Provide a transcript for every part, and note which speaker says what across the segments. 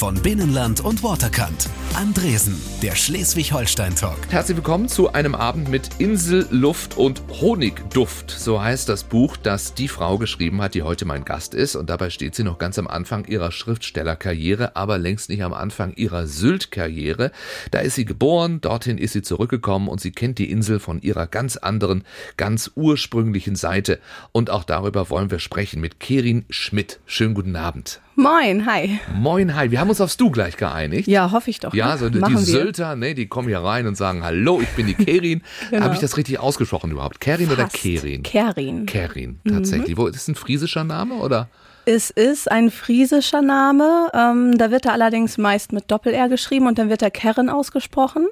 Speaker 1: von Binnenland und Waterkant. Andresen, der Schleswig-Holstein-Talk.
Speaker 2: Herzlich willkommen zu einem Abend mit Insel, Luft und Honigduft. So heißt das Buch, das die Frau geschrieben hat, die heute mein Gast ist. Und dabei steht sie noch ganz am Anfang ihrer Schriftstellerkarriere, aber längst nicht am Anfang ihrer Sylt-Karriere. Da ist sie geboren, dorthin ist sie zurückgekommen und sie kennt die Insel von ihrer ganz anderen, ganz ursprünglichen Seite. Und auch darüber wollen wir sprechen mit Kerin Schmidt. Schönen guten Abend.
Speaker 3: Moin, hi.
Speaker 2: Moin, hi. Wir haben uns aufs Du gleich geeinigt.
Speaker 3: Ja, hoffe ich doch.
Speaker 2: Ja,
Speaker 3: ne?
Speaker 2: so die
Speaker 3: Machen wir.
Speaker 2: Sylter, ne, die kommen hier rein und sagen, hallo, ich bin die Kerin.
Speaker 3: Genau.
Speaker 2: Habe ich das richtig ausgesprochen überhaupt? Kerin oder
Speaker 3: Fast.
Speaker 2: Kerin?
Speaker 3: Kerin.
Speaker 2: Kerin, tatsächlich. Wo, ist das ein friesischer Name oder?
Speaker 3: Es ist ein friesischer Name. Ähm, da wird er allerdings meist mit Doppel-R geschrieben und dann wird er Kerren ausgesprochen.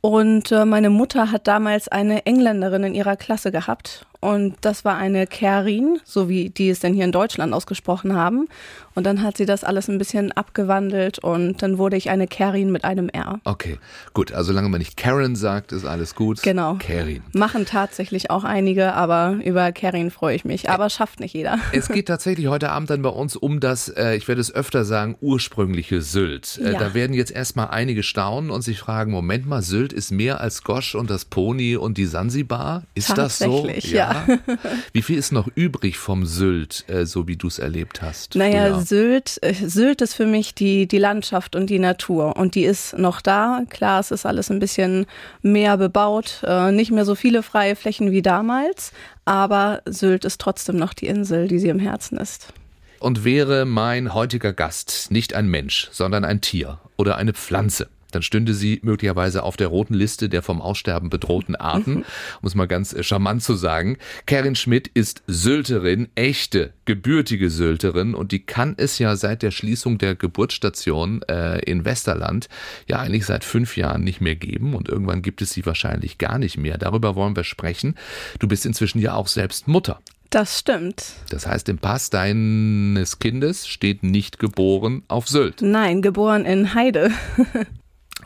Speaker 3: Und äh, meine Mutter hat damals eine Engländerin in ihrer Klasse gehabt. Und das war eine Kerin, so wie die es denn hier in Deutschland ausgesprochen haben. Und dann hat sie das alles ein bisschen abgewandelt und dann wurde ich eine Kerin mit einem R.
Speaker 2: Okay, gut. Also solange man nicht Karen sagt, ist alles gut.
Speaker 3: Genau.
Speaker 2: Kerin.
Speaker 3: Machen tatsächlich auch einige, aber über Kerin freue ich mich. Aber schafft nicht jeder.
Speaker 2: Es geht tatsächlich heute Abend dann bei uns um das, äh, ich werde es öfter sagen, ursprüngliche Sylt. Äh,
Speaker 3: Ja.
Speaker 2: Da werden jetzt erstmal einige staunen und sich fragen, Moment mal, Sylt ist mehr als Gosch und das Pony und die Sansibar? Ist das so?
Speaker 3: Tatsächlich, ja.
Speaker 2: Wie viel ist noch übrig vom Sylt, äh, so wie du es erlebt hast?
Speaker 3: Naja,
Speaker 2: früher?
Speaker 3: Sylt, äh, Sylt ist für mich die, die Landschaft und die Natur. Und die ist noch da. Klar, es ist alles ein bisschen mehr bebaut, äh, nicht mehr so viele freie Flächen wie damals. Aber Sylt ist trotzdem noch die Insel, die sie im Herzen ist.
Speaker 2: Und wäre mein heutiger Gast nicht ein Mensch, sondern ein Tier oder eine Pflanze, dann stünde sie möglicherweise auf der roten Liste der vom Aussterben bedrohten Arten, um es mal ganz äh, charmant zu sagen. Karin Schmidt ist Sylterin, echte, gebürtige Sylterin und die kann es ja seit der Schließung der Geburtsstation äh, in Westerland ja eigentlich seit fünf Jahren nicht mehr geben und irgendwann gibt es sie wahrscheinlich gar nicht mehr. Darüber wollen wir sprechen. Du bist inzwischen ja auch selbst Mutter.
Speaker 3: Das stimmt.
Speaker 2: Das heißt, im Pass deines Kindes steht nicht geboren auf Sylt.
Speaker 3: Nein, geboren in Heide.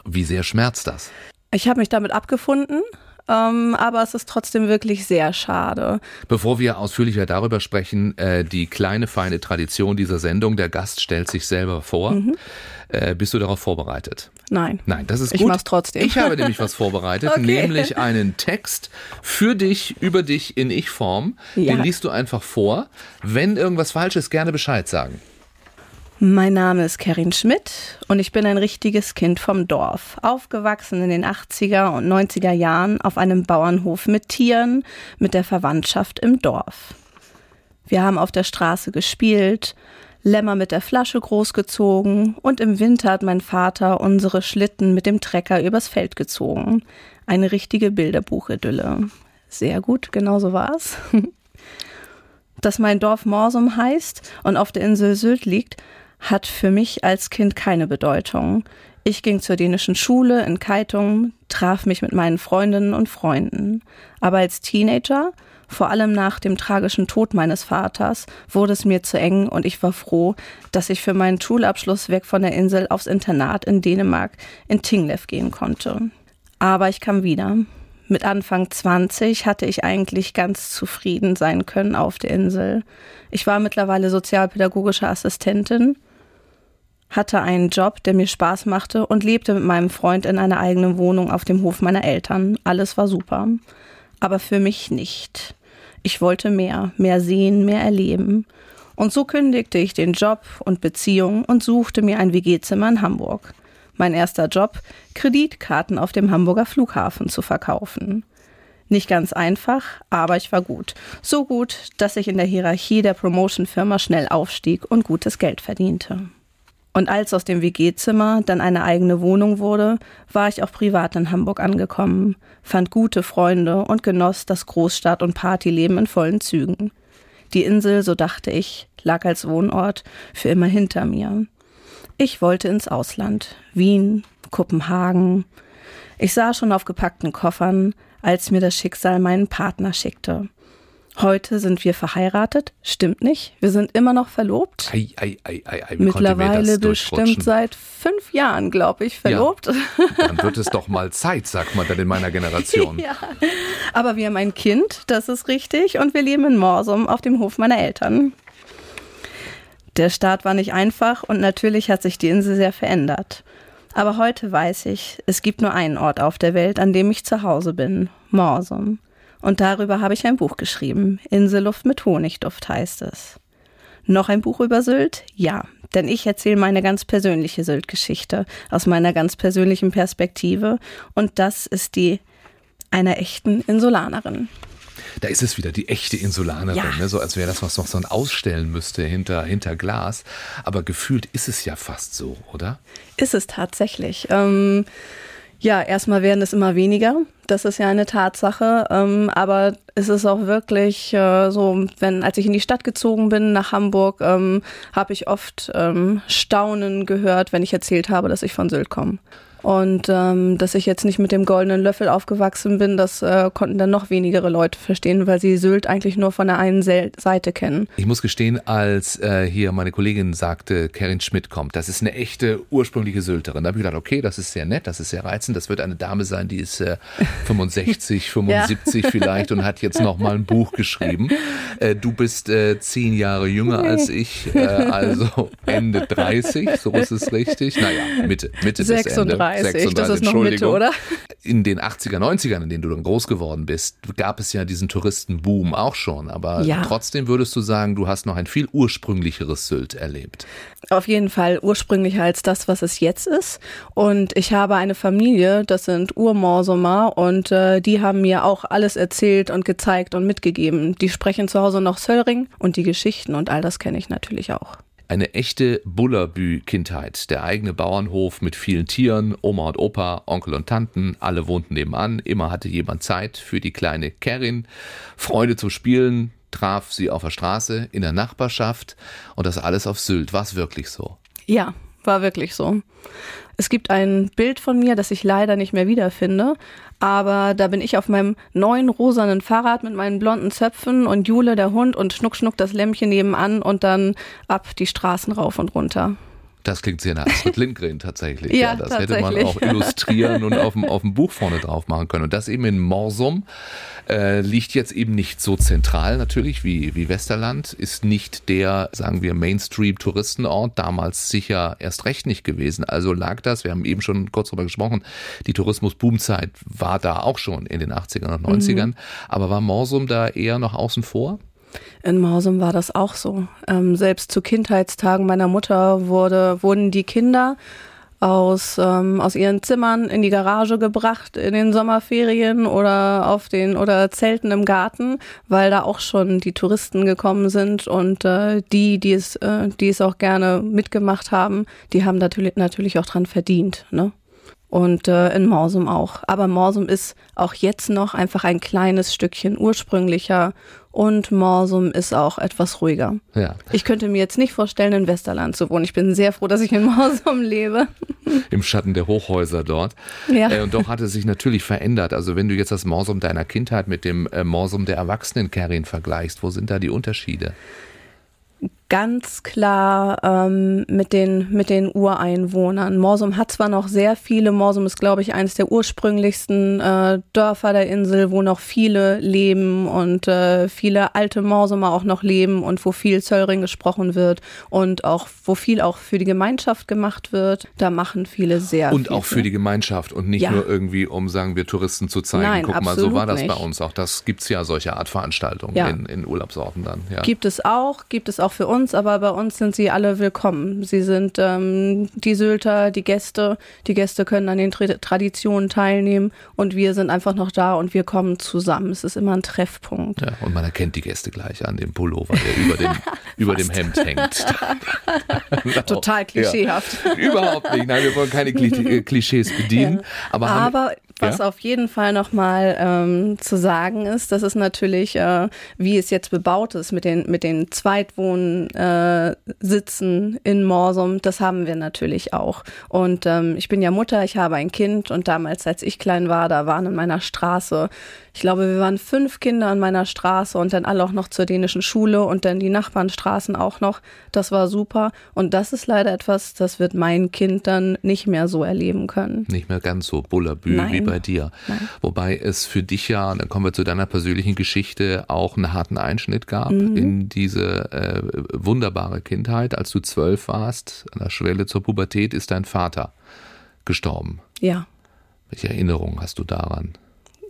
Speaker 2: Wie sehr schmerzt das?
Speaker 3: Ich habe mich damit abgefunden. Ähm, aber es ist trotzdem wirklich sehr schade.
Speaker 2: Bevor wir ausführlicher darüber sprechen, äh, die kleine feine Tradition dieser Sendung, der Gast stellt sich selber vor. Äh, bist du darauf vorbereitet?
Speaker 3: Nein.
Speaker 2: Nein, das ist
Speaker 3: Ich
Speaker 2: gut.
Speaker 3: mach's trotzdem.
Speaker 2: Ich habe nämlich was vorbereitet,
Speaker 3: Okay.
Speaker 2: nämlich einen Text für dich, über dich in Ich-Form.
Speaker 3: Ja.
Speaker 2: Den liest du einfach vor. Wenn irgendwas falsch ist, gerne Bescheid sagen.
Speaker 3: Mein Name ist Kerin Schmidt und ich bin ein richtiges Kind vom Dorf. Aufgewachsen in den 80er und 90er Jahren auf einem Bauernhof mit Tieren, mit der Verwandtschaft im Dorf. Wir haben auf der Straße gespielt, Lämmer mit der Flasche großgezogen und im Winter hat mein Vater unsere Schlitten mit dem Trecker übers Feld gezogen. Eine richtige Bilderbuchidylle. Sehr gut, genau so war's. Dass mein Dorf Morsum heißt und auf der Insel Sylt liegt, hat für mich als Kind keine Bedeutung. Ich ging zur dänischen Schule in Keitung, traf mich mit meinen Freundinnen und Freunden. Aber als Teenager, vor allem nach dem tragischen Tod meines Vaters, wurde es mir zu eng und ich war froh, dass ich für meinen Schulabschluss weg von der Insel aufs Internat in Dänemark in Tinglev gehen konnte. Aber ich kam wieder. Mit Anfang 20 hatte ich eigentlich ganz zufrieden sein können auf der Insel. Ich war mittlerweile sozialpädagogische Assistentin, hatte einen Job, der mir Spaß machte und lebte mit meinem Freund in einer eigenen Wohnung auf dem Hof meiner Eltern. Alles war super. Aber für mich nicht. Ich wollte mehr, mehr sehen, mehr erleben. Und so kündigte ich den Job und Beziehung und suchte mir ein WG-Zimmer in Hamburg. Mein erster Job, Kreditkarten auf dem Hamburger Flughafen zu verkaufen. Nicht ganz einfach, aber ich war gut. So gut, dass ich in der Hierarchie der Promotion-Firma schnell aufstieg und gutes Geld verdiente. Und als aus dem WG-Zimmer dann eine eigene Wohnung wurde, war ich auch privat in Hamburg angekommen, fand gute Freunde und genoss das Großstadt- und Partyleben in vollen Zügen. Die Insel, so dachte ich, lag als Wohnort für immer hinter mir. Ich wollte ins Ausland. Wien, Kopenhagen. Ich sah schon auf gepackten Koffern, als mir das Schicksal meinen Partner schickte. Heute sind wir verheiratet, stimmt nicht. Wir sind immer noch verlobt.
Speaker 2: Ei, ei, ei, ei,
Speaker 3: Mittlerweile bestimmt seit fünf Jahren, glaube ich, verlobt.
Speaker 2: Dann wird es doch mal Zeit, sagt man dann in meiner Generation.
Speaker 3: Ja. Aber wir haben ein Kind, das ist richtig, und wir leben in Morsum auf dem Hof meiner Eltern. Der Start war nicht einfach und natürlich hat sich die Insel sehr verändert. Aber heute weiß ich, es gibt nur einen Ort auf der Welt, an dem ich zu Hause bin, Morsum. Und darüber habe ich ein Buch geschrieben. Inselluft mit Honigduft heißt es. Noch ein Buch über Sylt? Ja, denn ich erzähle meine ganz persönliche Sylt-Geschichte aus meiner ganz persönlichen Perspektive und das ist die einer echten Insulanerin.
Speaker 2: Da ist es wieder, die echte Insulanerin, ja. ne? so als wäre das, was noch so ein ausstellen müsste hinter, hinter Glas. Aber gefühlt ist es ja fast so, oder?
Speaker 3: Ist es tatsächlich. Ähm, ja, erstmal werden es immer weniger. Das ist ja eine Tatsache. Ähm, aber es ist auch wirklich äh, so, wenn, als ich in die Stadt gezogen bin, nach Hamburg, ähm, habe ich oft ähm, Staunen gehört, wenn ich erzählt habe, dass ich von Sylt komme. Und ähm, dass ich jetzt nicht mit dem goldenen Löffel aufgewachsen bin, das äh, konnten dann noch wenigere Leute verstehen, weil sie Sylt eigentlich nur von der einen Seite kennen.
Speaker 2: Ich muss gestehen, als äh, hier meine Kollegin sagte, Karin Schmidt kommt, das ist eine echte ursprüngliche Sylterin. Da habe ich gedacht, okay, das ist sehr nett, das ist sehr reizend, das wird eine Dame sein, die ist äh, 65, 75 ja. vielleicht und hat jetzt noch mal ein Buch geschrieben. Äh, du bist äh, zehn Jahre jünger als ich, äh, also Ende 30, so ist es richtig. Naja, Mitte, Mitte
Speaker 3: 36. bis Ende. 36, das ist noch Mitte, oder?
Speaker 2: In den 80er, 90ern, in denen du dann groß geworden bist, gab es ja diesen Touristenboom auch schon. Aber ja. trotzdem würdest du sagen, du hast noch ein viel ursprünglicheres Sylt erlebt.
Speaker 3: Auf jeden Fall ursprünglicher als das, was es jetzt ist. Und ich habe eine Familie, das sind Urmorsumer und äh, die haben mir auch alles erzählt und gezeigt und mitgegeben. Die sprechen zu Hause noch Söllring und die Geschichten und all das kenne ich natürlich auch.
Speaker 2: Eine echte Bullerbü-Kindheit. Der eigene Bauernhof mit vielen Tieren, Oma und Opa, Onkel und Tanten, alle wohnten nebenan. Immer hatte jemand Zeit für die kleine Kerin. Freude zu spielen, traf sie auf der Straße, in der Nachbarschaft. Und das alles auf Sylt. War es wirklich so?
Speaker 3: Ja, war wirklich so. Es gibt ein Bild von mir, das ich leider nicht mehr wiederfinde, aber da bin ich auf meinem neuen rosanen Fahrrad mit meinen blonden Zöpfen und Jule der Hund und Schnuck Schnuck das Lämmchen nebenan und dann ab die Straßen rauf und runter.
Speaker 2: Das klingt sehr nach Astrid Lindgren tatsächlich. ja, ja, das tatsächlich. hätte man auch illustrieren und auf dem, auf dem Buch vorne drauf machen können. Und das eben in Morsum äh, liegt jetzt eben nicht so zentral natürlich wie, wie Westerland, ist nicht der, sagen wir, Mainstream-Touristenort, damals sicher erst recht nicht gewesen. Also lag das, wir haben eben schon kurz darüber gesprochen, die Tourismus-Boomzeit war da auch schon in den 80ern und 90ern. Mhm. Aber war Morsum da eher noch außen vor?
Speaker 3: In Mausum war das auch so. Ähm, selbst zu Kindheitstagen meiner Mutter wurde, wurden die Kinder aus, ähm, aus ihren Zimmern in die Garage gebracht in den Sommerferien oder auf den oder Zelten im Garten, weil da auch schon die Touristen gekommen sind und äh, die, die es, äh, die es auch gerne mitgemacht haben, die haben natürlich, natürlich auch dran verdient. Ne? Und äh, in Morsum auch. Aber Morsum ist auch jetzt noch einfach ein kleines Stückchen ursprünglicher und Morsum ist auch etwas ruhiger. Ja. Ich könnte mir jetzt nicht vorstellen, in Westerland zu wohnen. Ich bin sehr froh, dass ich in Morsum lebe.
Speaker 2: Im Schatten der Hochhäuser dort. Ja. Äh, und doch hat es sich natürlich verändert. Also wenn du jetzt das Morsum deiner Kindheit mit dem äh, Morsum der Erwachsenen Kerin vergleichst, wo sind da die Unterschiede?
Speaker 3: Ganz klar ähm, mit, den, mit den Ureinwohnern. Morsum hat zwar noch sehr viele, Morsum ist, glaube ich, eines der ursprünglichsten äh, Dörfer der Insel, wo noch viele leben und äh, viele alte Morsumer auch noch leben und wo viel Zöllring gesprochen wird und auch wo viel auch für die Gemeinschaft gemacht wird. Da machen viele sehr
Speaker 2: Und viel auch für die Gemeinschaft und nicht ja. nur irgendwie, um, sagen wir, Touristen zu zeigen. Nein, Guck mal, so war das nicht. bei uns auch. Das gibt's ja solche Art Veranstaltungen ja. in, in Urlaubsorten dann. Ja.
Speaker 3: Gibt es auch, gibt es auch für uns uns, aber bei uns sind sie alle willkommen. Sie sind ähm, die Sylter, die Gäste. Die Gäste können an den Tra Traditionen teilnehmen und wir sind einfach noch da und wir kommen zusammen. Es ist immer ein Treffpunkt.
Speaker 2: Ja, und man erkennt die Gäste gleich an dem Pullover, der über dem, über dem Hemd hängt.
Speaker 3: Total klischeehaft.
Speaker 2: Ja, überhaupt nicht. Nein, wir wollen keine Klischees bedienen. Ja. Aber,
Speaker 3: aber was ja? auf jeden Fall nochmal ähm, zu sagen ist, das ist natürlich, äh, wie es jetzt bebaut ist mit den, mit den Zweitwohnsitzen äh, in Morsum, das haben wir natürlich auch. Und ähm, ich bin ja Mutter, ich habe ein Kind und damals, als ich klein war, da waren in meiner Straße ich glaube, wir waren fünf Kinder an meiner Straße und dann alle auch noch zur dänischen Schule und dann die Nachbarnstraßen auch noch. Das war super. Und das ist leider etwas, das wird mein Kind dann nicht mehr so erleben können.
Speaker 2: Nicht mehr ganz so Bullerbü wie bei dir. Nein. Wobei es für dich ja, dann kommen wir zu deiner persönlichen Geschichte, auch einen harten Einschnitt gab mhm. in diese äh, wunderbare Kindheit. Als du zwölf warst, an der Schwelle zur Pubertät, ist dein Vater gestorben.
Speaker 3: Ja.
Speaker 2: Welche Erinnerungen hast du daran?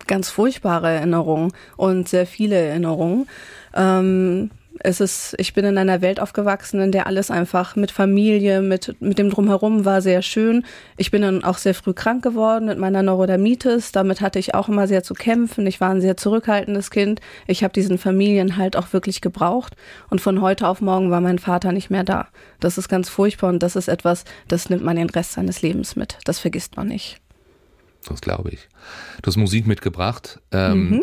Speaker 3: Ganz furchtbare Erinnerungen und sehr viele Erinnerungen. Ähm, es ist, ich bin in einer Welt aufgewachsen, in der alles einfach mit Familie, mit, mit dem Drumherum war sehr schön. Ich bin dann auch sehr früh krank geworden mit meiner Neurodermitis. Damit hatte ich auch immer sehr zu kämpfen. Ich war ein sehr zurückhaltendes Kind. Ich habe diesen Familienhalt auch wirklich gebraucht. Und von heute auf morgen war mein Vater nicht mehr da. Das ist ganz furchtbar und das ist etwas, das nimmt man den Rest seines Lebens mit. Das vergisst man nicht.
Speaker 2: Das glaube ich. Du hast Musik mitgebracht. Ähm, mhm.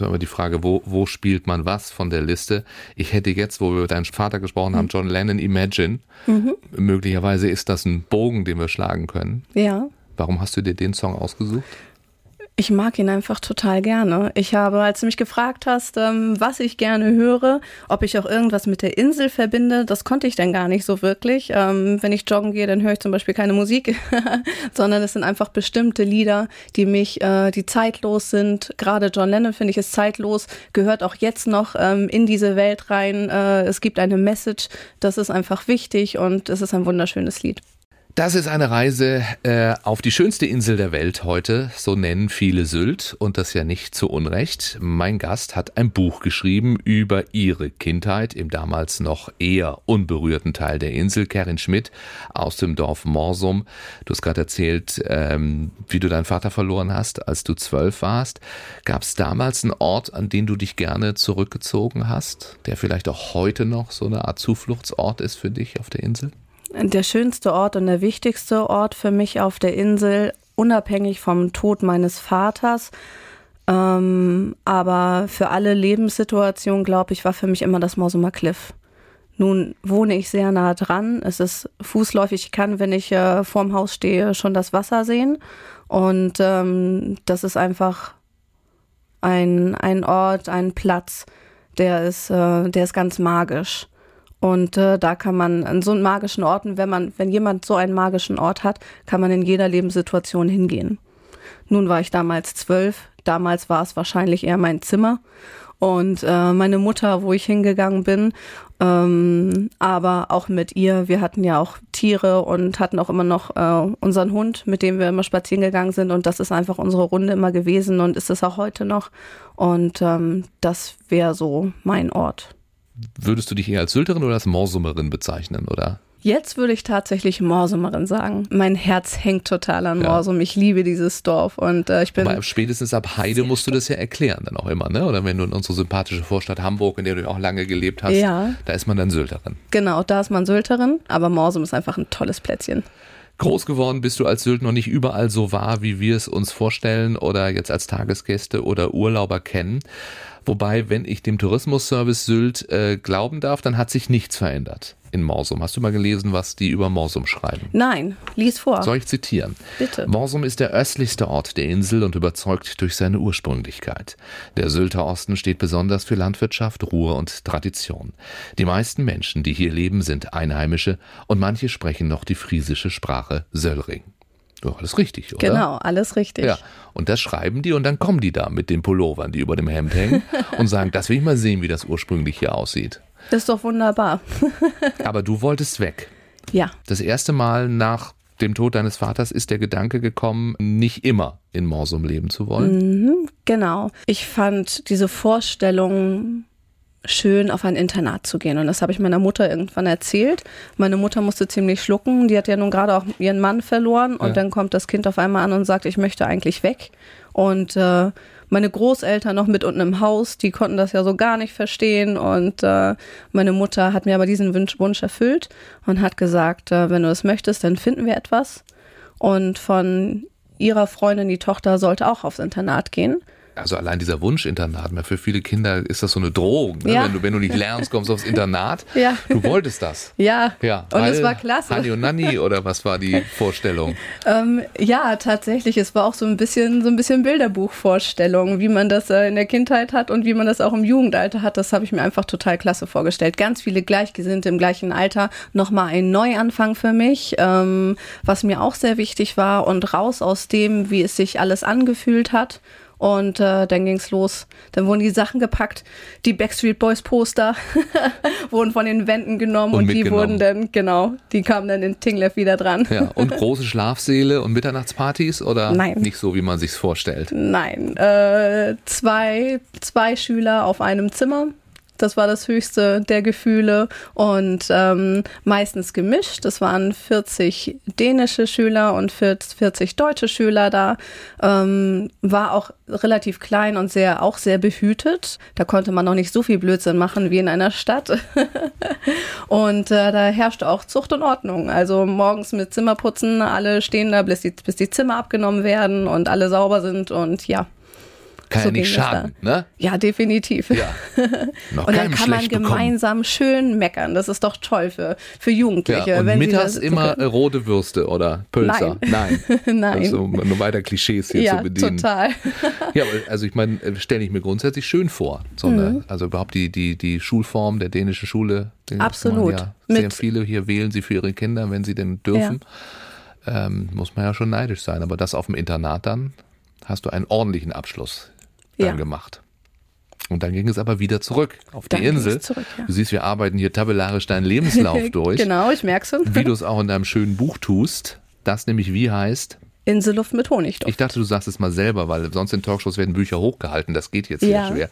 Speaker 2: aber die Frage, wo, wo spielt man was von der Liste? Ich hätte jetzt, wo wir über deinen Vater gesprochen haben, mhm. John Lennon Imagine. Mhm. Möglicherweise ist das ein Bogen, den wir schlagen können.
Speaker 3: Ja.
Speaker 2: Warum hast du dir den Song ausgesucht?
Speaker 3: Ich mag ihn einfach total gerne. Ich habe, als du mich gefragt hast, ähm, was ich gerne höre, ob ich auch irgendwas mit der Insel verbinde, das konnte ich dann gar nicht so wirklich. Ähm, wenn ich joggen gehe, dann höre ich zum Beispiel keine Musik, sondern es sind einfach bestimmte Lieder, die mich, äh, die zeitlos sind. Gerade John Lennon finde ich ist zeitlos, gehört auch jetzt noch ähm, in diese Welt rein. Äh, es gibt eine Message, das ist einfach wichtig und es ist ein wunderschönes Lied.
Speaker 2: Das ist eine Reise äh, auf die schönste Insel der Welt heute, so nennen viele Sylt und das ja nicht zu Unrecht. Mein Gast hat ein Buch geschrieben über ihre Kindheit im damals noch eher unberührten Teil der Insel. Kerin Schmidt aus dem Dorf Morsum. Du hast gerade erzählt, ähm, wie du deinen Vater verloren hast, als du zwölf warst. Gab es damals einen Ort, an den du dich gerne zurückgezogen hast, der vielleicht auch heute noch so eine Art Zufluchtsort ist für dich auf der Insel?
Speaker 3: Der schönste Ort und der wichtigste Ort für mich auf der Insel, unabhängig vom Tod meines Vaters. Ähm, aber für alle Lebenssituationen, glaube ich, war für mich immer das Morsumer Cliff. Nun wohne ich sehr nah dran. Es ist fußläufig. Ich kann, wenn ich äh, vorm Haus stehe, schon das Wasser sehen. Und ähm, das ist einfach ein, ein Ort, ein Platz, der ist, äh, der ist ganz magisch. Und äh, da kann man an so einen magischen Orten, wenn man, wenn jemand so einen magischen Ort hat, kann man in jeder Lebenssituation hingehen. Nun war ich damals zwölf, damals war es wahrscheinlich eher mein Zimmer und äh, meine Mutter, wo ich hingegangen bin, ähm, aber auch mit ihr. Wir hatten ja auch Tiere und hatten auch immer noch äh, unseren Hund, mit dem wir immer spazieren gegangen sind und das ist einfach unsere Runde immer gewesen und ist es auch heute noch und ähm, das wäre so mein Ort.
Speaker 2: Würdest du dich eher als Sylterin oder als Morsumerin bezeichnen, oder?
Speaker 3: Jetzt würde ich tatsächlich Morsumerin sagen. Mein Herz hängt total an Morsum. Ja. Ich liebe dieses Dorf und äh, ich bin.
Speaker 2: Aber spätestens ab Heide musst du das ja erklären dann auch immer, ne? Oder wenn du in unsere sympathische Vorstadt Hamburg, in der du auch lange gelebt hast, ja. da ist man dann Sylterin.
Speaker 3: Genau, da ist man Sylterin, aber Morsum ist einfach ein tolles Plätzchen.
Speaker 2: Groß geworden bist du als Sylt noch nicht überall so wahr, wie wir es uns vorstellen oder jetzt als Tagesgäste oder Urlauber kennen. Wobei, wenn ich dem Tourismusservice Sylt äh, glauben darf, dann hat sich nichts verändert in Morsum. Hast du mal gelesen, was die über Morsum schreiben?
Speaker 3: Nein, lies vor.
Speaker 2: Soll ich zitieren?
Speaker 3: Bitte.
Speaker 2: Morsum ist der östlichste Ort der Insel und überzeugt durch seine Ursprünglichkeit. Der Sylter Osten steht besonders für Landwirtschaft, Ruhe und Tradition. Die meisten Menschen, die hier leben, sind Einheimische und manche sprechen noch die friesische Sprache Söllring. Ja, alles richtig, oder?
Speaker 3: Genau, alles richtig.
Speaker 2: Ja, und das schreiben die und dann kommen die da mit den Pullovern, die über dem Hemd hängen und sagen, das will ich mal sehen, wie das ursprünglich hier aussieht.
Speaker 3: Das ist doch wunderbar.
Speaker 2: Aber du wolltest weg.
Speaker 3: Ja.
Speaker 2: Das erste Mal nach dem Tod deines Vaters ist der Gedanke gekommen, nicht immer in Morsum leben zu wollen.
Speaker 3: Mhm, genau. Ich fand diese Vorstellung schön, auf ein Internat zu gehen. Und das habe ich meiner Mutter irgendwann erzählt. Meine Mutter musste ziemlich schlucken. Die hat ja nun gerade auch ihren Mann verloren. Und ja. dann kommt das Kind auf einmal an und sagt, ich möchte eigentlich weg. Und äh, meine Großeltern noch mit unten im Haus, die konnten das ja so gar nicht verstehen. Und äh, meine Mutter hat mir aber diesen Wunsch, Wunsch erfüllt und hat gesagt, äh, wenn du es möchtest, dann finden wir etwas. Und von ihrer Freundin, die Tochter, sollte auch aufs Internat gehen.
Speaker 2: Also allein dieser Wunschinternat, mehr für viele Kinder ist das so eine Drohung. Ne?
Speaker 3: Ja.
Speaker 2: Wenn, du, wenn du nicht lernst, kommst du aufs Internat.
Speaker 3: Ja.
Speaker 2: Du wolltest das.
Speaker 3: Ja,
Speaker 2: Ja,
Speaker 3: und es war klasse.
Speaker 2: Hani und Nanni oder was war die Vorstellung?
Speaker 3: Ähm, ja, tatsächlich. Es war auch so ein bisschen so ein bisschen Bilderbuchvorstellung, wie man das äh, in der Kindheit hat und wie man das auch im Jugendalter hat. Das habe ich mir einfach total klasse vorgestellt. Ganz viele Gleichgesinnte im gleichen Alter. Nochmal ein Neuanfang für mich, ähm, was mir auch sehr wichtig war und raus aus dem, wie es sich alles angefühlt hat. Und äh, dann ging's los. Dann wurden die Sachen gepackt. Die Backstreet Boys Poster wurden von den Wänden genommen
Speaker 2: Und
Speaker 3: und, die wurden dann, genau, die kamen dann in Tinglev wieder dran.
Speaker 2: Ja, und große Schlafsäle und Mitternachtspartys oder
Speaker 3: Nein.
Speaker 2: nicht so, wie man sich's vorstellt?
Speaker 3: Nein, äh, zwei, zwei Schüler auf einem Zimmer. Das war das höchste der Gefühle und ähm, meistens gemischt. Es waren 40 dänische Schüler und 40 deutsche Schüler da. Ähm, war auch relativ klein und sehr auch sehr behütet. Da konnte man noch nicht so viel Blödsinn machen wie in einer Stadt. und äh, da herrschte auch Zucht und Ordnung. Also morgens mit Zimmerputzen, alle stehen da, bis die, bis die Zimmer abgenommen werden und alle sauber sind und ja.
Speaker 2: Kann
Speaker 3: So
Speaker 2: ja nicht schaden, ne?
Speaker 3: Ja, definitiv.
Speaker 2: Ja.
Speaker 3: Und dann kann man
Speaker 2: schlecht bekommen.
Speaker 3: gemeinsam schön meckern. Das ist doch toll für, für Jugendliche.
Speaker 2: Ja, und
Speaker 3: wenn sie
Speaker 2: mittags
Speaker 3: das
Speaker 2: immer
Speaker 3: können.
Speaker 2: rote Würste oder Pölzer.
Speaker 3: Nein. Nein.
Speaker 2: Also nur weiter Klischees hier
Speaker 3: ja,
Speaker 2: zu bedienen.
Speaker 3: total.
Speaker 2: Ja, aber also ich meine, stelle ich mir grundsätzlich schön vor. So eine, Also überhaupt die, die, die Schulform der dänischen Schule.
Speaker 3: Absolut.
Speaker 2: Ja sehr
Speaker 3: Mit-
Speaker 2: viele hier wählen sie für ihre Kinder, wenn sie denn dürfen. Ähm, muss man ja schon neidisch sein. Aber das auf dem Internat dann, hast du einen ordentlichen Abschluss dann
Speaker 3: Ja.
Speaker 2: gemacht. Und dann ging es aber wieder zurück auf
Speaker 3: Dann
Speaker 2: die
Speaker 3: es
Speaker 2: Insel.
Speaker 3: zurück, ja.
Speaker 2: Du siehst, wir arbeiten hier tabellarisch deinen Lebenslauf durch.
Speaker 3: genau, ich merke schon.
Speaker 2: Wie du es auch in deinem schönen Buch tust. Das nämlich wie heißt?
Speaker 3: Inselluft mit Honigduft.
Speaker 2: Ich dachte, du sagst es mal selber, weil sonst in Talkshows werden Bücher hochgehalten. Das geht jetzt
Speaker 3: Ja.
Speaker 2: hier schwer.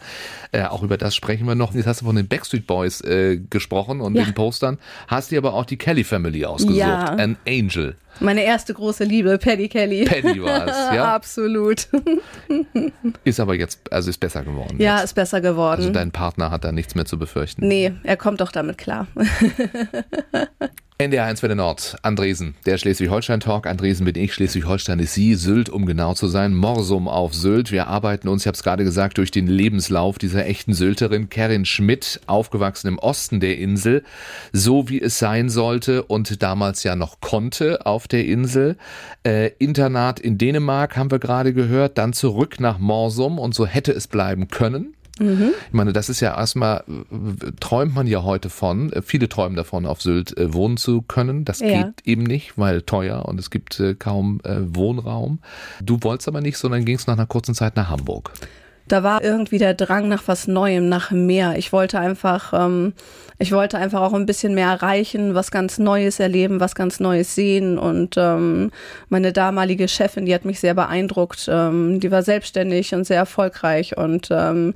Speaker 2: Äh, auch über das sprechen wir noch. Jetzt hast du von den Backstreet Boys äh, gesprochen und
Speaker 3: Ja.
Speaker 2: den Postern. Hast dir aber auch die Kelly Family ausgesucht.
Speaker 3: Ja.
Speaker 2: An Angel.
Speaker 3: Meine erste große Liebe, Paddy Kelly.
Speaker 2: Paddy war es, ja.
Speaker 3: Absolut.
Speaker 2: Ist aber jetzt, also ist besser geworden.
Speaker 3: Ja,
Speaker 2: jetzt.
Speaker 3: ist besser geworden.
Speaker 2: Also dein Partner hat da nichts mehr zu befürchten.
Speaker 3: nee, er kommt doch damit klar.
Speaker 2: NDR 1 für den Nord, Andresen, der Schleswig-Holstein-Talk. Andresen bin ich, Schleswig-Holstein ist Sie, Sylt, um genau zu sein, Morsum auf Sylt. Wir arbeiten uns, ich habe es gerade gesagt, durch den Lebenslauf dieser echten Sylterin, Kerin Schmidt, aufgewachsen im Osten der Insel, so wie es sein sollte und damals ja noch konnte auf der Insel. Äh, Internat in Dänemark haben wir gerade gehört, dann zurück nach Morsum und so hätte es bleiben können. Ich meine, das ist ja erstmal, äh, träumt man ja heute von, äh, viele träumen davon, auf Sylt äh, wohnen zu können. Das
Speaker 3: Ja.
Speaker 2: geht eben nicht, weil teuer und es gibt kaum Wohnraum. Du wolltest aber nicht, sondern gingst nach einer kurzen Zeit nach Hamburg.
Speaker 3: Da war irgendwie der Drang nach was Neuem, nach mehr. Ich wollte einfach, ähm, ich wollte einfach auch ein bisschen mehr erreichen, was ganz Neues erleben, was ganz Neues sehen. Und ähm, meine damalige Chefin, die hat mich sehr beeindruckt. Ähm, die war selbstständig und sehr erfolgreich und ähm,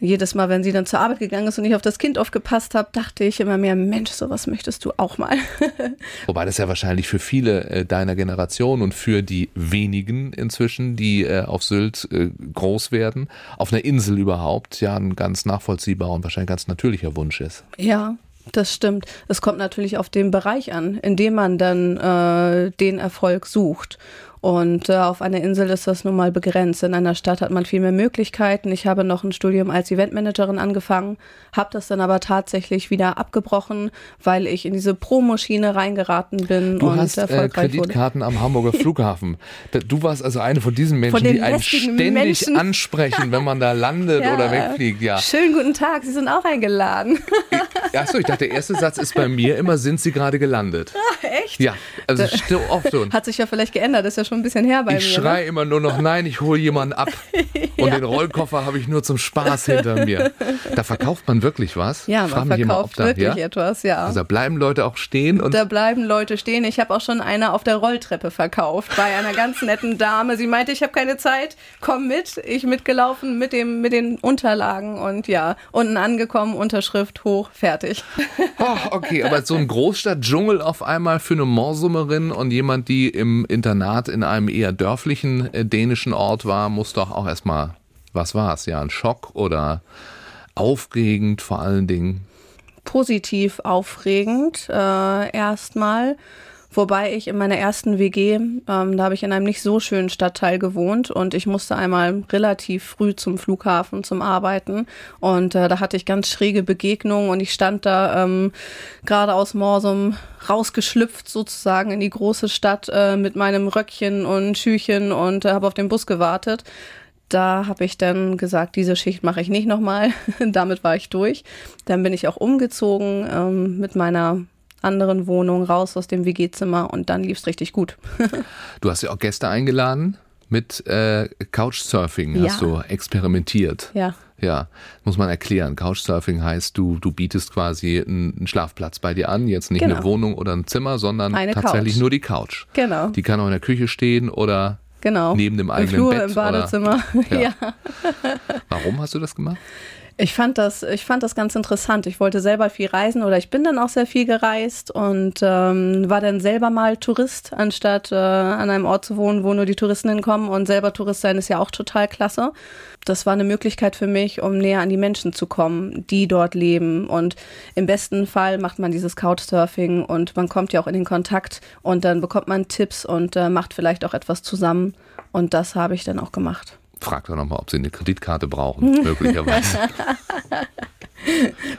Speaker 3: jedes Mal, wenn sie dann zur Arbeit gegangen ist und ich auf das Kind aufgepasst habe, dachte ich immer mehr, Mensch, sowas möchtest du auch mal.
Speaker 2: Wobei das ja wahrscheinlich für viele äh, deiner Generation und für die wenigen inzwischen, die äh, auf Sylt äh, groß werden, auf einer Insel überhaupt, ja ein ganz nachvollziehbarer und wahrscheinlich ganz natürlicher Wunsch ist.
Speaker 3: Ja, das stimmt. Es kommt natürlich auf den Bereich an, in dem man dann äh, den Erfolg sucht. Und äh, auf einer Insel ist das nun mal begrenzt. In einer Stadt hat man viel mehr Möglichkeiten. Ich habe noch ein Studium als Eventmanagerin angefangen, habe das dann aber tatsächlich wieder abgebrochen, weil ich in diese Promoschiene reingeraten bin
Speaker 2: Du
Speaker 3: und
Speaker 2: hast äh,
Speaker 3: erfolgreich wurde.
Speaker 2: Kreditkarten am Hamburger Flughafen. Du warst also eine von diesen Menschen,
Speaker 3: Von
Speaker 2: die einen ständig
Speaker 3: Menschen.
Speaker 2: ansprechen, wenn man da landet
Speaker 3: Ja.
Speaker 2: oder wegfliegt. Ja.
Speaker 3: Schönen guten Tag, Sie sind auch eingeladen.
Speaker 2: Achso, ich dachte, der erste Satz ist bei mir immer, sind Sie gerade gelandet?
Speaker 3: Echt?
Speaker 2: Ja, also sto- oft so.
Speaker 3: Hat sich ja vielleicht geändert, ist ja schon ein bisschen her bei
Speaker 2: Ich
Speaker 3: mir.
Speaker 2: schreie immer nur noch, nein, ich hole jemanden ab. Und den Rollkoffer habe ich nur zum Spaß hinter mir. Da verkauft man wirklich was?
Speaker 3: Ja,
Speaker 2: Frag
Speaker 3: man
Speaker 2: mich immer,
Speaker 3: verkauft
Speaker 2: ob da-
Speaker 3: wirklich
Speaker 2: ja?
Speaker 3: etwas, ja.
Speaker 2: Also da bleiben Leute auch stehen und
Speaker 3: Da bleiben Leute stehen. Ich habe auch schon eine auf der Rolltreppe verkauft bei einer ganz netten Dame. Sie meinte, ich habe keine Zeit, komm mit. Ich mitgelaufen mit dem mit den Unterlagen und ja, unten angekommen, Unterschrift hoch, fertig.
Speaker 2: Oh, okay, aber so ein Großstadtdschungel auf einmal für eine Morsummerin und jemand, die im Internat in einem eher dörflichen äh, dänischen Ort war, muss doch auch erstmal, was war's, ja, ein Schock oder aufregend vor allen Dingen.
Speaker 3: Positiv aufregend äh, erstmal. Wobei ich in meiner ersten WG, ähm, da habe ich in einem nicht so schönen Stadtteil gewohnt und ich musste einmal relativ früh zum Flughafen zum Arbeiten und äh, da hatte ich ganz schräge Begegnungen und ich stand da ähm, gerade aus Morsum rausgeschlüpft sozusagen in die große Stadt äh, mit meinem Röckchen und Schüchen und äh, habe auf den Bus gewartet da habe ich dann gesagt, diese Schicht mache ich nicht nochmal. Damit war ich durch. Dann bin ich auch umgezogen ähm, mit meiner anderen Wohnung raus aus dem WG-Zimmer und dann lief es richtig gut.
Speaker 2: du hast ja auch Gäste eingeladen mit äh, Couchsurfing, hast du experimentiert.
Speaker 3: Ja.
Speaker 2: Ja, muss man erklären. Couchsurfing heißt, du, du bietest quasi einen Schlafplatz bei dir an, jetzt nicht genau. eine Wohnung oder ein Zimmer, sondern Eine tatsächlich Couch. nur die Couch.
Speaker 3: Genau.
Speaker 2: Die kann auch in der Küche stehen oder
Speaker 3: Genau.
Speaker 2: Neben dem eigenen
Speaker 3: Im Flur,
Speaker 2: Bett.
Speaker 3: Im Badezimmer.
Speaker 2: Oder, ja. ja. Warum hast du das gemacht?
Speaker 3: Ich fand das, ich fand das ganz interessant. Ich wollte selber viel reisen oder ich bin dann auch sehr viel gereist und ähm, war dann selber mal Tourist, anstatt äh, an einem Ort zu wohnen, wo nur die Touristen hinkommen. Und selber Tourist sein ist ja auch total klasse. Das war eine Möglichkeit für mich, um näher an die Menschen zu kommen, die dort leben. Und im besten Fall macht man dieses Couchsurfing und man kommt ja auch in den Kontakt und dann bekommt man Tipps und äh, macht vielleicht auch etwas zusammen. Und das habe ich dann auch gemacht.
Speaker 2: Frag doch nochmal, ob Sie eine Kreditkarte brauchen, möglicherweise.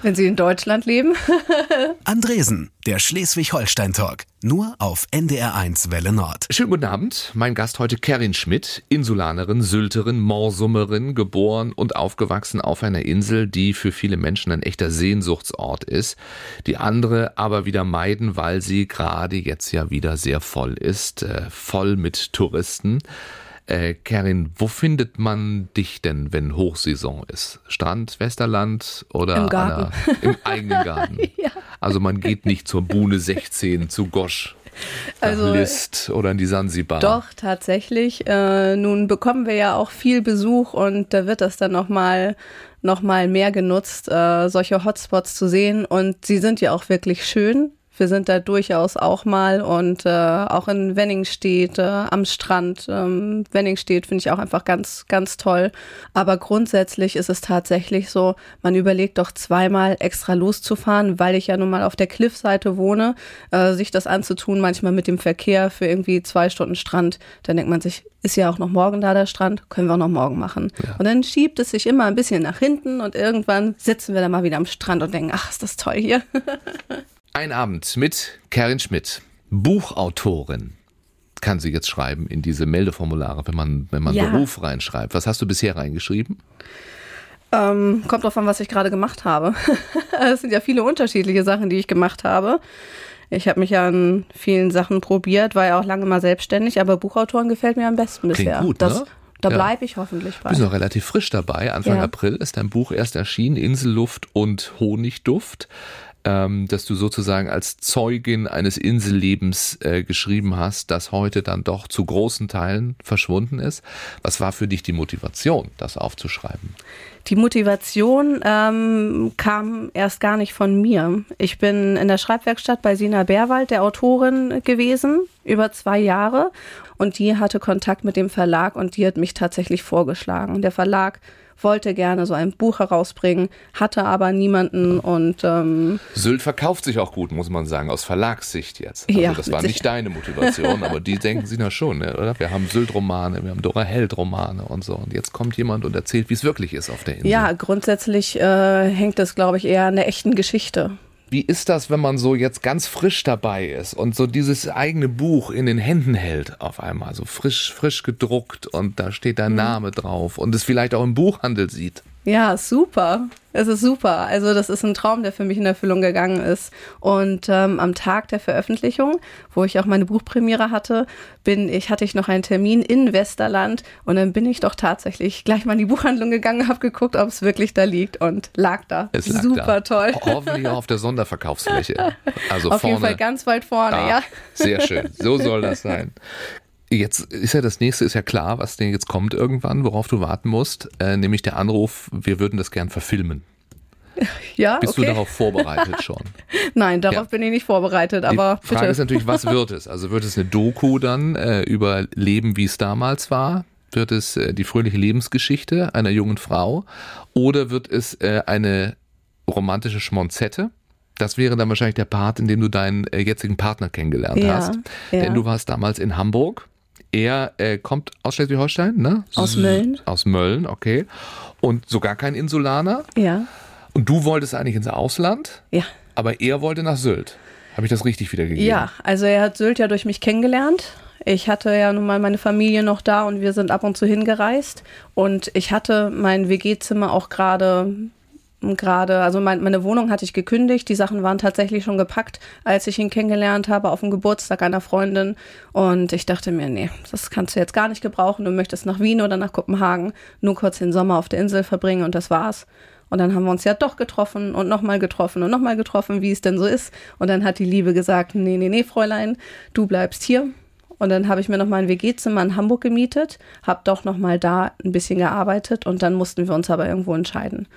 Speaker 3: Wenn Sie in Deutschland leben.
Speaker 1: Andresen, der Schleswig-Holstein-Talk. Nur auf NDR1 Welle Nord.
Speaker 2: Schönen guten Abend. Mein Gast heute Kerin Schmidt, Insulanerin, Sylterin, Morsummerin, geboren und aufgewachsen auf einer Insel, die für viele Menschen ein echter Sehnsuchtsort ist, die andere aber wieder meiden, weil sie gerade jetzt ja wieder sehr voll ist, äh, voll mit Touristen. Äh, Kerin, wo findet man dich denn, wenn Hochsaison ist? Strand, Westerland oder
Speaker 3: Im, Garten.
Speaker 2: Einer, im eigenen Garten? ja. Also man geht nicht zur Buhne 16 zu Gosch. Also List oder in die Sansibar.
Speaker 3: Doch, tatsächlich. Äh, nun bekommen wir ja auch viel Besuch und da wird das dann nochmal noch mal mehr genutzt, äh, solche Hotspots zu sehen. Und sie sind ja auch wirklich schön. Wir sind da durchaus auch mal und äh, auch in Wenningstedt äh, am Strand. Ähm, Wenningstedt finde ich auch einfach ganz, ganz toll. Aber grundsätzlich ist es tatsächlich so, man überlegt doch zweimal extra loszufahren, weil ich ja nun mal auf der Cliffseite wohne, äh, sich das anzutun, manchmal mit dem Verkehr für irgendwie zwei Stunden Strand. Dann denkt man sich, ist ja auch noch morgen da der Strand, können wir auch noch morgen machen. Ja. Und dann schiebt es sich immer ein bisschen nach hinten und irgendwann sitzen wir dann mal wieder am Strand und denken, ach, ist das toll hier.
Speaker 2: Ein Abend mit Karin Schmidt, Buchautorin. Kann sie jetzt schreiben in diese Meldeformulare, wenn man, wenn man ja. Beruf reinschreibt. Was hast du bisher reingeschrieben?
Speaker 3: Ähm, kommt drauf an, was ich gerade gemacht habe. Es sind ja viele unterschiedliche Sachen, die ich gemacht habe. Ich habe mich ja an vielen Sachen probiert, war ja auch lange mal selbstständig, aber Buchautoren gefällt mir am besten
Speaker 2: Klingt
Speaker 3: bisher.
Speaker 2: Gut, das, ne?
Speaker 3: Da bleibe ich hoffentlich
Speaker 2: bei. Du bist noch relativ frisch dabei. Anfang ja. April ist dein Buch erst erschienen, Inselluft und Honigduft ähm, dass du sozusagen als Zeugin eines Insellebens äh, geschrieben hast, das heute dann doch zu großen Teilen verschwunden ist. Was war für dich die Motivation, das aufzuschreiben?
Speaker 3: Die Motivation ähm, kam erst gar nicht von mir. Ich bin in der Schreibwerkstatt bei Sina Bärwald, der Autorin, gewesen, über zwei Jahre. Und die hatte Kontakt mit dem Verlag und die hat mich tatsächlich vorgeschlagen. Der Verlag wollte gerne so ein Buch herausbringen, hatte aber niemanden und ähm
Speaker 2: Sylt verkauft sich auch gut, muss man sagen, aus Verlagssicht jetzt. Also ja, das war nicht deine Motivation, aber die denken sie na schon, ne, oder? Wir haben Sylt-Romane, wir haben Dora Held-Romane und so. Und jetzt kommt jemand und erzählt, wie es wirklich ist auf der Insel.
Speaker 3: Ja, grundsätzlich äh, hängt es, glaube ich, eher an der echten Geschichte.
Speaker 2: Wie ist das, wenn man so jetzt ganz frisch dabei ist und so dieses eigene Buch in den Händen hält auf einmal, so frisch, frisch gedruckt und da steht dein mhm. Name drauf und es vielleicht auch im Buchhandel sieht?
Speaker 3: Ja, super. Es ist super. Also das ist ein Traum, der für mich in Erfüllung gegangen ist. Und ähm, am Tag der Veröffentlichung, wo ich auch meine Buchpremiere hatte, bin ich hatte ich noch einen Termin in Westerland und dann bin ich doch tatsächlich gleich mal in die Buchhandlung gegangen, habe geguckt, ob es wirklich da liegt und lag da.
Speaker 2: Es lag
Speaker 3: super
Speaker 2: da.
Speaker 3: toll.
Speaker 2: Hoffentlich auch auf der Sonderverkaufsfläche. Also
Speaker 3: auf
Speaker 2: vorne.
Speaker 3: jeden Fall ganz weit vorne, ah, ja.
Speaker 2: Sehr schön. So soll das sein. Jetzt ist ja das nächste, ist ja klar, was denn jetzt kommt irgendwann, worauf du warten musst, äh, nämlich der Anruf, wir würden das gern verfilmen.
Speaker 3: Ja,
Speaker 2: Bist
Speaker 3: okay.
Speaker 2: du darauf vorbereitet schon?
Speaker 3: Nein, darauf ja. bin ich nicht vorbereitet, aber
Speaker 2: Die Frage
Speaker 3: bitte.
Speaker 2: ist natürlich, was wird es? Also wird es eine Doku dann äh, über Leben, wie es damals war? Wird es äh, die fröhliche Lebensgeschichte einer jungen Frau? Oder wird es äh, eine romantische Schmonzette? Das wäre dann wahrscheinlich der Part, in dem du deinen äh, jetzigen Partner kennengelernt
Speaker 3: Ja,
Speaker 2: hast.
Speaker 3: ja.
Speaker 2: Denn du warst damals in Hamburg. Er äh, kommt aus Schleswig-Holstein, ne?
Speaker 3: Aus Mölln.
Speaker 2: Aus Mölln, okay. Und sogar kein Insulaner.
Speaker 3: Ja,
Speaker 2: Und du wolltest eigentlich ins Ausland,
Speaker 3: ja.
Speaker 2: aber er wollte nach Sylt. Habe ich das richtig wiedergegeben?
Speaker 3: Ja, also er hat Sylt ja durch mich kennengelernt. Ich hatte ja nun mal meine Familie noch da und wir sind ab und zu hingereist. Und ich hatte mein WG-Zimmer auch gerade gerade, also mein, meine Wohnung hatte ich gekündigt, die Sachen waren tatsächlich schon gepackt, als ich ihn kennengelernt habe auf dem Geburtstag einer Freundin und ich dachte mir, nee, das kannst du jetzt gar nicht gebrauchen, du möchtest nach Wien oder nach Kopenhagen nur kurz den Sommer auf der Insel verbringen und das war's. Und dann haben wir uns ja doch getroffen und nochmal getroffen und nochmal getroffen, wie es denn so ist. Und dann hat die Liebe gesagt, nee, nee, nee, Fräulein, du bleibst hier. Und dann habe ich mir noch mal ein WG-Zimmer in Hamburg gemietet, habe doch noch mal da ein bisschen gearbeitet und dann mussten wir uns aber irgendwo entscheiden.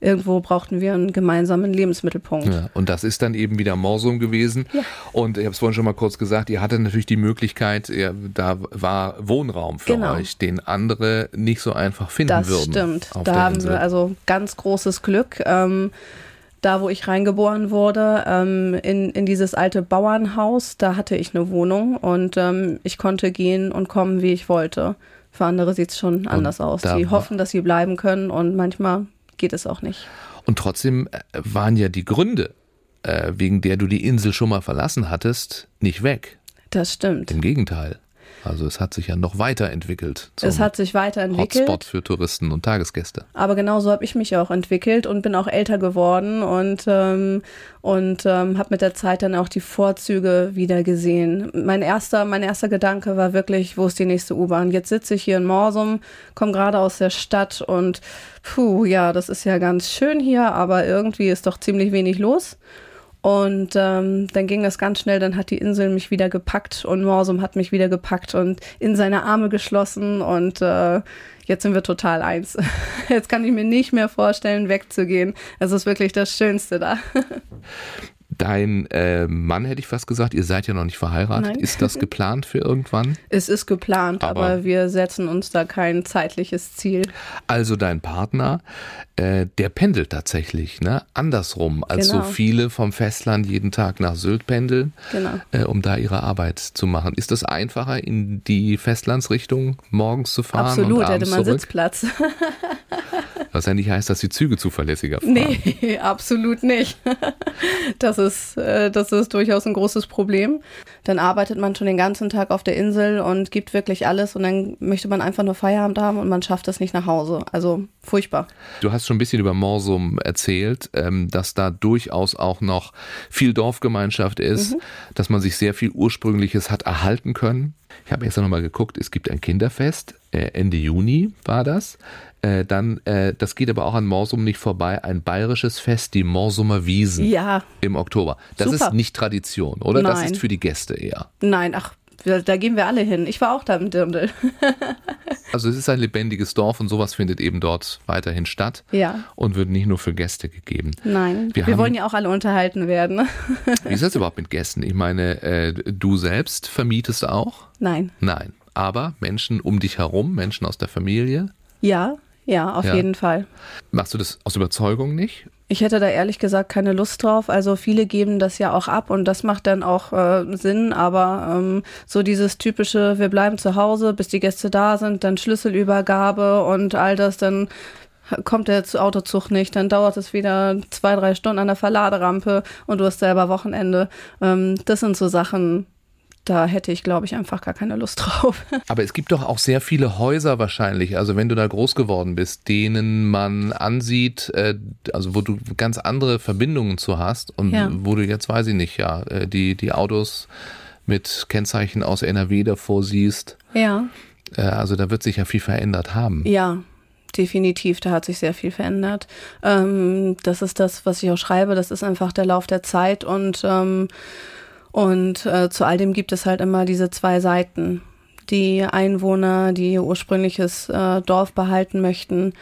Speaker 3: Irgendwo brauchten wir einen gemeinsamen Lebensmittelpunkt.
Speaker 2: Ja, und das ist dann eben wieder Morsum gewesen.
Speaker 3: Ja.
Speaker 2: Und ich habe es vorhin schon mal kurz gesagt, ihr hattet natürlich die Möglichkeit, ihr, da war Wohnraum für
Speaker 3: Genau.
Speaker 2: euch, den andere nicht so einfach finden
Speaker 3: Das
Speaker 2: würden.
Speaker 3: stimmt.
Speaker 2: auf
Speaker 3: Da haben
Speaker 2: Insel.
Speaker 3: wir also ganz großes Glück. Ähm, da, wo ich reingeboren wurde, ähm, in, in dieses alte Bauernhaus, da hatte ich eine Wohnung und ähm, ich konnte gehen und kommen, wie ich wollte. Für andere sieht es schon anders aus.
Speaker 2: da
Speaker 3: Die hoffen, dass sie bleiben können und manchmal geht es auch nicht.
Speaker 2: Und trotzdem äh, waren ja die Gründe, äh, wegen der du die Insel schon mal verlassen hattest, nicht weg.
Speaker 3: Das stimmt.
Speaker 2: Im Gegenteil. Also es hat sich ja noch weiterentwickelt. zum
Speaker 3: Es hat sich weiterentwickelt.
Speaker 2: Hotspot für Touristen und Tagesgäste.
Speaker 3: Aber genauso habe ich mich auch entwickelt und bin auch älter geworden und, ähm, und ähm, habe mit der Zeit dann auch die Vorzüge wieder gesehen. Mein erster, mein erster Gedanke war wirklich, wo ist die nächste U-Bahn? Jetzt sitze ich hier in Morsum, komme gerade aus der Stadt und puh, ja, das ist ja ganz schön hier, aber irgendwie ist doch ziemlich wenig los. Und ähm, dann ging das ganz schnell, dann hat die Insel mich wieder gepackt und Morsum hat mich wieder gepackt und in seine Arme geschlossen und äh, jetzt sind wir total eins. Jetzt kann ich mir nicht mehr vorstellen, wegzugehen. Es ist wirklich das Schönste da.
Speaker 2: Dein äh, Mann, hätte ich fast gesagt, ihr seid ja noch nicht verheiratet.
Speaker 3: Nein.
Speaker 2: Ist das geplant für irgendwann?
Speaker 3: Es ist geplant,
Speaker 2: Aber-
Speaker 3: aber, wir setzen uns da kein zeitliches Ziel.
Speaker 2: Also dein Partner, äh, der pendelt tatsächlich, ne? Andersrum, als
Speaker 3: Genau.
Speaker 2: so viele vom Festland jeden Tag nach Sylt pendeln,
Speaker 3: Genau.
Speaker 2: äh, um da ihre Arbeit zu machen. Ist das einfacher, in die Festlandsrichtung morgens zu fahren? und
Speaker 3: Absolut, hätte
Speaker 2: abends
Speaker 3: man
Speaker 2: zurück?
Speaker 3: Sitzplatz.
Speaker 2: Was ja nicht heißt, dass die Züge zuverlässiger fahren.
Speaker 3: Nee, absolut nicht. Das ist, äh, das ist durchaus ein großes Problem. Dann arbeitet man schon den ganzen Tag auf der Insel und gibt wirklich alles und dann möchte man einfach nur Feierabend haben und man schafft es nicht nach Hause. Also furchtbar.
Speaker 2: Du hast schon ein bisschen über Morsum erzählt, ähm, dass da durchaus auch noch viel Dorfgemeinschaft ist, dass man sich sehr viel Ursprüngliches hat erhalten können. Ich habe extra nochmal geguckt, es gibt ein Kinderfest, äh, Ende Juni war das. Äh, dann, äh, das geht aber auch an Morsum nicht vorbei, ein bayerisches Fest, die Morsumer Wiesen
Speaker 3: Ja,
Speaker 2: im Oktober. Das
Speaker 3: Super.
Speaker 2: ist nicht Tradition, oder? Das
Speaker 3: Nein.
Speaker 2: ist für die Gäste eher.
Speaker 3: nein, ach, da gehen wir alle hin. Ich war auch da im Dirndl.
Speaker 2: Also es ist ein lebendiges Dorf und sowas findet eben dort weiterhin statt
Speaker 3: Ja.
Speaker 2: und wird nicht nur für Gäste gegeben.
Speaker 3: Nein,
Speaker 2: Wir
Speaker 3: wir,
Speaker 2: haben-
Speaker 3: wollen ja auch alle unterhalten werden.
Speaker 2: Wie ist das überhaupt mit Gästen? Ich meine, äh, du selbst vermietest auch?
Speaker 3: Nein.
Speaker 2: Nein. Aber Menschen um dich herum, Menschen aus der Familie,
Speaker 3: Ja, ja, auf
Speaker 2: Ja.
Speaker 3: jeden Fall.
Speaker 2: machst du das aus Überzeugung nicht?
Speaker 3: Ich hätte da ehrlich gesagt keine Lust drauf. Also viele geben das ja auch ab und das macht dann auch äh, Sinn. Aber ähm, so dieses typische, wir bleiben zu Hause, bis die Gäste da sind, dann Schlüsselübergabe und all das, dann kommt der zu- Autozug nicht, dann dauert es wieder zwei, drei Stunden an der Verladerampe und du hast selber Wochenende. Ähm, das sind so Sachen, da hätte ich, glaube ich, einfach gar keine Lust drauf.
Speaker 2: Aber es gibt doch auch sehr viele Häuser wahrscheinlich, also wenn du da groß geworden bist, denen man ansieht, äh, also wo du ganz andere Verbindungen zu hast und
Speaker 3: Ja.
Speaker 2: wo du jetzt, weiß ich nicht, ja, äh, die, die Autos mit Kennzeichen aus NRW davor siehst.
Speaker 3: ja.
Speaker 2: Äh, also da wird sich ja viel verändert haben.
Speaker 3: Ja, definitiv. Da hat sich sehr viel verändert. Ähm, das ist das, was ich auch schreibe. Das ist einfach der Lauf der Zeit und ähm, und äh, zu all dem gibt es halt immer diese zwei Seiten. Die Einwohner, die ihr ursprüngliches äh, Dorf behalten möchten,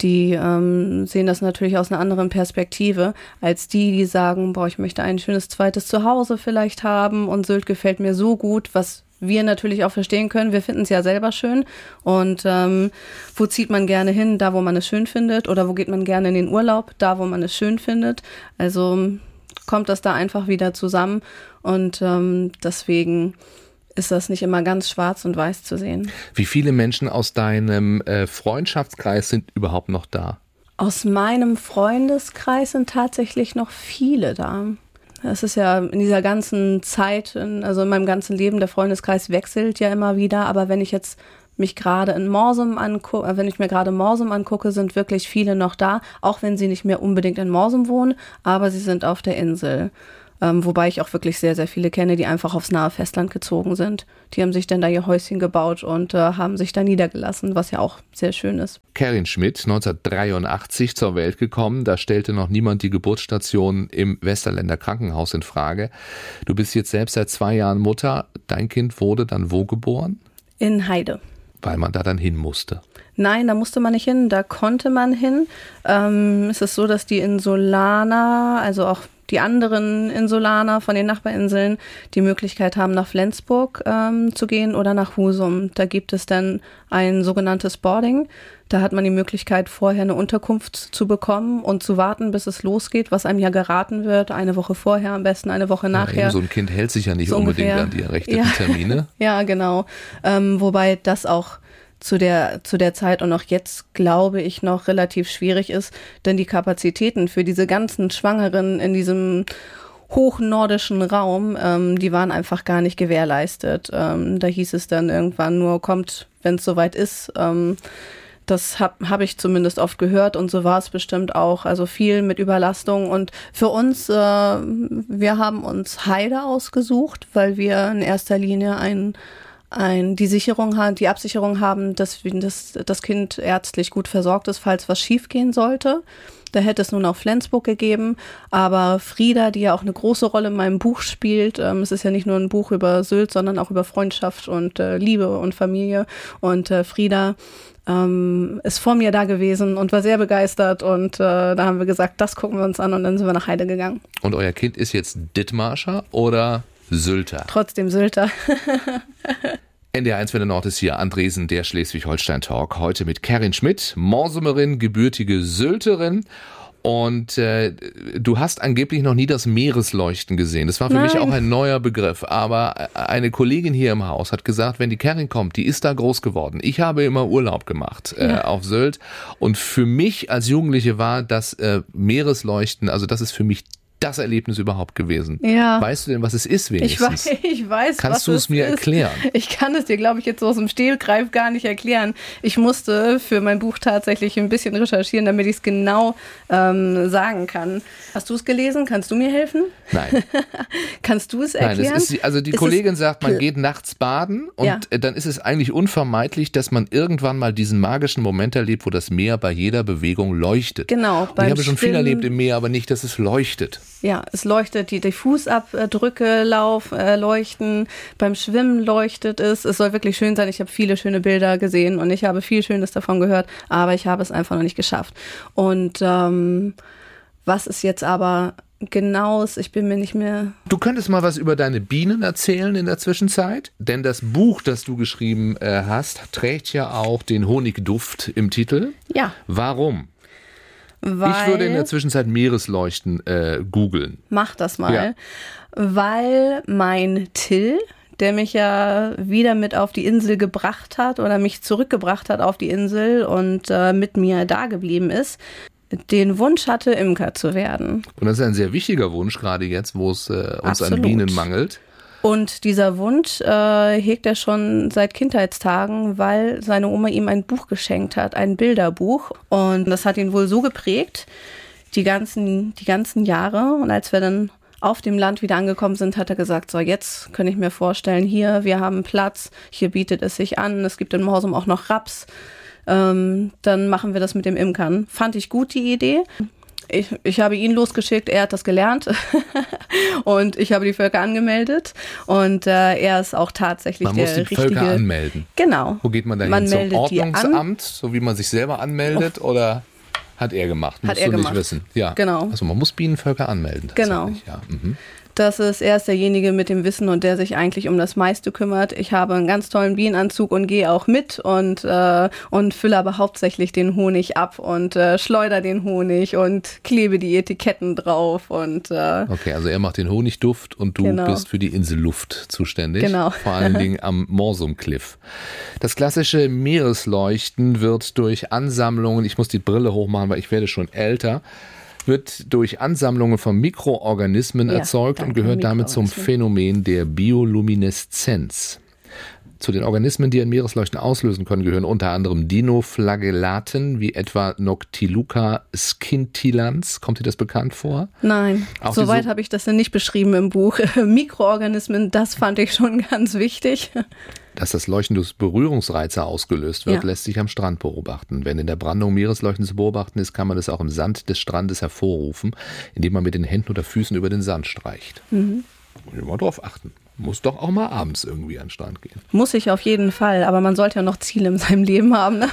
Speaker 3: die ähm, sehen das natürlich aus einer anderen Perspektive als die, die sagen, boah, ich möchte ein schönes zweites Zuhause vielleicht haben und Sylt gefällt mir so gut, was wir natürlich auch verstehen können. Wir finden es ja selber schön. Und ähm, wo zieht man gerne hin? Da, wo man es schön findet. Oder wo geht man gerne in den Urlaub? Da, wo man es schön findet. Also kommt das da einfach wieder zusammen. Und ähm, deswegen ist das nicht immer ganz schwarz und weiß zu sehen.
Speaker 2: Wie viele Menschen aus deinem äh, Freundschaftskreis sind überhaupt noch da?
Speaker 3: Aus meinem Freundeskreis sind tatsächlich noch viele da. Es ist ja in dieser ganzen Zeit, also in meinem ganzen Leben, der Freundeskreis wechselt ja immer wieder. Aber wenn ich jetzt mich gerade in Morsum angucke, äh, wenn ich mir gerade Morsum angucke, sind wirklich viele noch da, auch wenn sie nicht mehr unbedingt in Morsum wohnen, aber sie sind auf der Insel. Ähm, wobei ich auch wirklich sehr, sehr viele kenne, die einfach aufs nahe Festland gezogen sind. Die haben sich dann da ihr Häuschen gebaut und äh, haben sich da niedergelassen, was ja auch sehr schön ist.
Speaker 2: Karin Schmidt, 1983 zur Welt gekommen. Da stellte noch niemand die Geburtsstation im Westerländer Krankenhaus in Frage. Du bist jetzt selbst seit zwei Jahren Mutter. Dein Kind wurde dann wo geboren?
Speaker 3: In Heide.
Speaker 2: Weil man da dann hin musste.
Speaker 3: Nein, da musste man nicht hin, da konnte man hin. Ähm, es ist so, dass die Insulaner, also auch die anderen Insulaner von den Nachbarinseln die Möglichkeit haben, nach Flensburg ähm, zu gehen oder nach Husum. Da gibt es dann ein sogenanntes Boarding. Da hat man die Möglichkeit, vorher eine Unterkunft zu bekommen und zu warten, bis es losgeht, was einem ja geraten wird. Eine Woche vorher, am besten eine Woche nachher. Ja,
Speaker 2: so ein Kind hält sich ja nicht so unbedingt ungefähr. an die errechneten ja. Termine.
Speaker 3: ja, genau. Ähm, wobei das auch zu der, zu der Zeit und auch jetzt, glaube ich, noch relativ schwierig ist, denn die Kapazitäten für diese ganzen Schwangeren in diesem hochnordischen Raum, ähm, die waren einfach gar nicht gewährleistet. Ähm, da hieß es dann irgendwann nur, kommt, wenn es soweit ist. Ähm, das habe hab ich zumindest oft gehört und so war es bestimmt auch. Also viel mit Überlastung. Und für uns, äh, wir haben uns Heide ausgesucht, weil wir in erster Linie ein ein, die Sicherung haben, die Absicherung haben, dass das, das Kind ärztlich gut versorgt ist, falls was schiefgehen sollte. Da hätte es nun auch Flensburg gegeben. Aber Frieda, die ja auch eine große Rolle in meinem Buch spielt, ähm, es ist ja nicht nur ein Buch über Sylt, sondern auch über Freundschaft und äh, Liebe und Familie. Und äh, Frieda ähm, ist vor mir da gewesen und war sehr begeistert. Und äh, da haben wir gesagt, das gucken wir uns an und dann sind wir nach Heide gegangen.
Speaker 2: Und euer Kind ist jetzt Dithmarscher oder Sylter?
Speaker 3: Trotzdem Sylter.
Speaker 2: NDR1 Welle Nord ist hier Andresen, der Schleswig-Holstein-Talk. Heute mit Karin Schmidt, Morsumerin, gebürtige Sylterin. Und äh, du hast angeblich noch nie das Meeresleuchten gesehen. Das war für Nein. mich auch ein neuer Begriff. Aber eine Kollegin hier im Haus hat gesagt, wenn die Karin kommt, die ist da groß geworden. Ich habe immer Urlaub gemacht äh, ja. auf Sylt. Und für mich als Jugendliche war das äh, Meeresleuchten, also das ist für mich das Erlebnis überhaupt gewesen?
Speaker 3: Ja.
Speaker 2: Weißt du denn, was es ist wenigstens?
Speaker 3: Ich weiß, ich weiß
Speaker 2: Kannst du es mir
Speaker 3: ist.
Speaker 2: erklären?
Speaker 3: Ich kann es dir, glaube ich, jetzt so aus dem Stehlgreif gar nicht erklären. Ich musste für mein Buch tatsächlich ein bisschen recherchieren, damit ich es genau ähm, sagen kann. Hast du es gelesen? Kannst du mir helfen?
Speaker 2: Nein.
Speaker 3: Kannst du es erklären?
Speaker 2: Nein, es ist, also die ist Kollegin sagt, man geht nachts baden und ja. dann ist es eigentlich unvermeidlich, dass man irgendwann mal diesen magischen Moment erlebt, wo das Meer bei jeder Bewegung leuchtet.
Speaker 3: Genau.
Speaker 2: Ich habe schon viel erlebt im Meer, aber nicht, dass es leuchtet.
Speaker 3: Ja, es leuchtet, die, die Fußabdrücke lauf, äh, leuchten, beim Schwimmen leuchtet es. Es soll wirklich schön sein. Ich habe viele schöne Bilder gesehen und ich habe viel Schönes davon gehört, aber ich habe es einfach noch nicht geschafft. Und ähm, was ist jetzt aber genau ich bin mir nicht mehr.
Speaker 2: Du könntest mal was über deine Bienen erzählen in der Zwischenzeit, denn das Buch, das du geschrieben äh, hast, trägt ja auch den Honigduft im Titel.
Speaker 3: Ja.
Speaker 2: Warum? Ich würde in der Zwischenzeit Meeresleuchten äh, googeln.
Speaker 3: Mach das mal. Ja. Weil mein Till, der mich ja wieder mit auf die Insel gebracht hat oder mich zurückgebracht hat auf die Insel und äh, mit mir da geblieben ist, den Wunsch hatte, Imker zu werden.
Speaker 2: Und das ist ein sehr wichtiger Wunsch, gerade jetzt, wo es äh, uns Absolut. an Bienen mangelt.
Speaker 3: Und dieser Wunsch äh, hegt er schon seit Kindheitstagen, weil seine Oma ihm ein Buch geschenkt hat, ein Bilderbuch. Und das hat ihn wohl so geprägt, die ganzen, die ganzen Jahre. Und als wir dann auf dem Land wieder angekommen sind, hat er gesagt, so jetzt kann ich mir vorstellen, hier, wir haben Platz, hier bietet es sich an, es gibt in Morsum auch noch Raps. Ähm, dann machen wir das mit dem Imkern. Fand ich gut die Idee ich, ich habe ihn losgeschickt, er hat das gelernt und ich habe die Völker angemeldet und äh, er ist auch tatsächlich
Speaker 2: man
Speaker 3: der
Speaker 2: muss die
Speaker 3: richtige.
Speaker 2: Völker anmelden.
Speaker 3: Genau.
Speaker 2: Wo geht man da hin? Zum Ordnungsamt, so wie man sich selber anmeldet oh. oder hat er gemacht?
Speaker 3: Hat
Speaker 2: Musst
Speaker 3: er
Speaker 2: du
Speaker 3: gemacht.
Speaker 2: nicht wissen. Ja.
Speaker 3: Genau.
Speaker 2: Also man muss Bienenvölker anmelden.
Speaker 3: Genau.
Speaker 2: Ja. Mhm.
Speaker 3: Das ist, er ist derjenige mit dem Wissen und der sich eigentlich um das meiste kümmert. Ich habe einen ganz tollen Bienenanzug und gehe auch mit und, äh, und fülle aber hauptsächlich den Honig ab und äh, schleuder den Honig und klebe die Etiketten drauf und äh,
Speaker 2: Okay, also er macht den Honigduft und du
Speaker 3: Genau.
Speaker 2: bist für die Inselluft zuständig.
Speaker 3: Genau.
Speaker 2: Vor allen Dingen am Morsum Cliff. Das klassische Meeresleuchten wird durch Ansammlungen, ich muss die Brille hochmachen, weil ich werde schon älter, wird durch Ansammlungen von Mikroorganismen
Speaker 3: Ja,
Speaker 2: erzeugt und gehört damit zum. Phänomen der Biolumineszenz. Zu den Organismen, die ein Meeresleuchten auslösen können, gehören unter anderem Dinoflagellaten wie etwa Noctiluca scintillans. Kommt dir das bekannt vor?
Speaker 3: Nein,
Speaker 2: Auch
Speaker 3: soweit
Speaker 2: so-
Speaker 3: habe ich das denn nicht beschrieben im Buch. Mikroorganismen, das fand ich schon ganz wichtig.
Speaker 2: Dass das Leuchten durch Berührungsreize ausgelöst wird,
Speaker 3: Ja.
Speaker 2: lässt sich am Strand beobachten. Wenn in der Brandung Meeresleuchten zu beobachten ist, kann man es auch im Sand des Strandes hervorrufen, indem man mit den Händen oder Füßen über den Sand streicht.
Speaker 3: Mhm.
Speaker 2: Muss ich mal drauf achten. Muss doch auch mal abends irgendwie an den Strand gehen.
Speaker 3: Muss ich auf jeden Fall, aber man sollte ja noch Ziele in seinem Leben haben. Ne?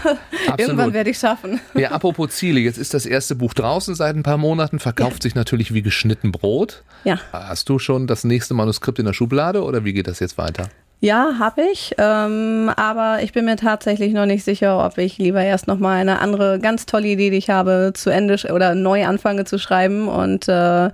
Speaker 3: Irgendwann werde ich schaffen.
Speaker 2: Ja, apropos Ziele, jetzt ist das erste Buch draußen seit ein paar Monaten, verkauft sich natürlich wie geschnitten Brot.
Speaker 3: Ja.
Speaker 2: Hast du schon das nächste Manuskript in der Schublade oder wie geht das jetzt weiter?
Speaker 3: Ja, habe ich, ähm, aber ich bin mir tatsächlich noch nicht sicher, ob ich lieber erst noch mal eine andere ganz tolle Idee, die ich habe, zu Ende oder neu anfange zu schreiben und äh,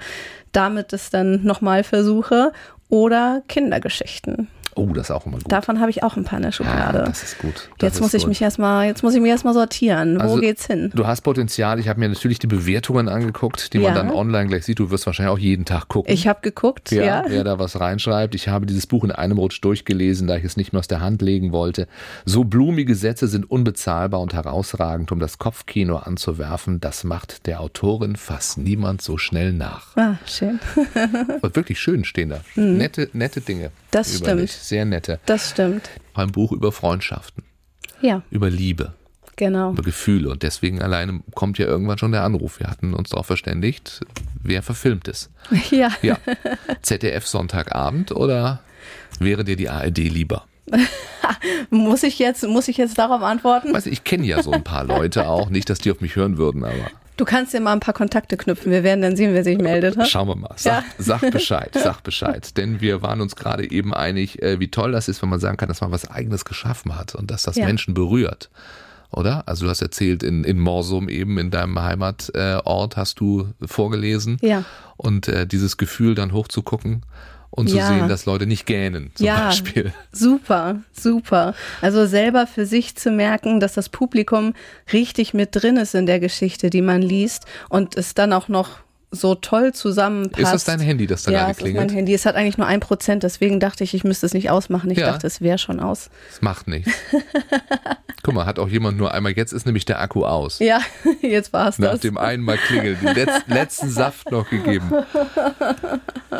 Speaker 3: damit es dann noch mal versuche oder Kindergeschichten.
Speaker 2: Oh, das ist auch immer gut.
Speaker 3: Davon habe ich auch ein paar in der Schublade.
Speaker 2: Ah, das ist gut. Das
Speaker 3: jetzt
Speaker 2: ist
Speaker 3: muss ich
Speaker 2: gut.
Speaker 3: mich erstmal, jetzt muss ich mich erstmal sortieren. Wo
Speaker 2: Also,
Speaker 3: geht's hin?
Speaker 2: Du hast Potenzial. Ich habe mir natürlich die Bewertungen angeguckt, die man
Speaker 3: Ja.
Speaker 2: dann online gleich sieht. Du wirst wahrscheinlich auch jeden Tag gucken.
Speaker 3: Ich habe geguckt,
Speaker 2: ja,
Speaker 3: ja.
Speaker 2: wer da was reinschreibt. Ich habe dieses Buch in einem Rutsch durchgelesen, da ich es nicht mehr aus der Hand legen wollte. So blumige Sätze sind unbezahlbar und herausragend, um das Kopfkino anzuwerfen. Das macht der Autorin fast niemand so schnell nach.
Speaker 3: Ah, schön.
Speaker 2: Und wirklich schön stehen da. Nette, nette Dinge.
Speaker 3: Mhm. Das stimmt.
Speaker 2: Dich. Sehr nette.
Speaker 3: Das stimmt.
Speaker 2: Ein Buch über Freundschaften,
Speaker 3: Ja,
Speaker 2: über Liebe.
Speaker 3: genau.
Speaker 2: über Gefühle und deswegen alleine kommt ja irgendwann schon der Anruf. Wir hatten uns darauf verständigt, wer verfilmt es.
Speaker 3: Ja.
Speaker 2: Ja, ZDF Sonntagabend oder wäre dir die ARD lieber?
Speaker 3: Muss ich jetzt, muss ich jetzt darauf antworten?
Speaker 2: Weißt du, ich kenne ja so ein paar Leute auch, nicht, dass die auf mich hören würden, aber
Speaker 3: Du kannst dir mal ein paar Kontakte knüpfen. Wir werden dann sehen, wer sich meldet. ha?
Speaker 2: schauen wir mal. Sag, sag Bescheid, sag Bescheid. Denn wir waren uns gerade eben einig, äh, wie toll das ist, wenn man sagen kann, dass man was Eigenes geschaffen hat und dass das
Speaker 3: Ja.
Speaker 2: Menschen berührt. Oder? Also du hast erzählt, in, in Morsum eben, in deinem Heimatort, äh, hast du vorgelesen.
Speaker 3: Ja.
Speaker 2: Und äh, dieses Gefühl dann hochzugucken und zu
Speaker 3: Ja.
Speaker 2: sehen, dass Leute nicht gähnen, zum
Speaker 3: ja,
Speaker 2: Beispiel.
Speaker 3: super, super. Also selber für sich zu merken, dass das Publikum richtig mit drin ist in der Geschichte, die man liest und es dann auch noch so toll zusammenpasst.
Speaker 2: Ist das dein Handy, das da
Speaker 3: ja,
Speaker 2: gerade
Speaker 3: es ist mein
Speaker 2: klingelt?
Speaker 3: Handy. Es hat eigentlich nur ein Prozent, deswegen dachte ich, ich müsste es nicht ausmachen. Ich
Speaker 2: Ja.
Speaker 3: dachte, es wäre schon aus.
Speaker 2: Das macht nichts. Guck mal, hat auch jemand nur einmal, jetzt ist nämlich der Akku aus.
Speaker 3: Ja, jetzt war es
Speaker 2: Nach
Speaker 3: das.
Speaker 2: dem einen Mal klingeln, den letz, letzten Saft noch gegeben.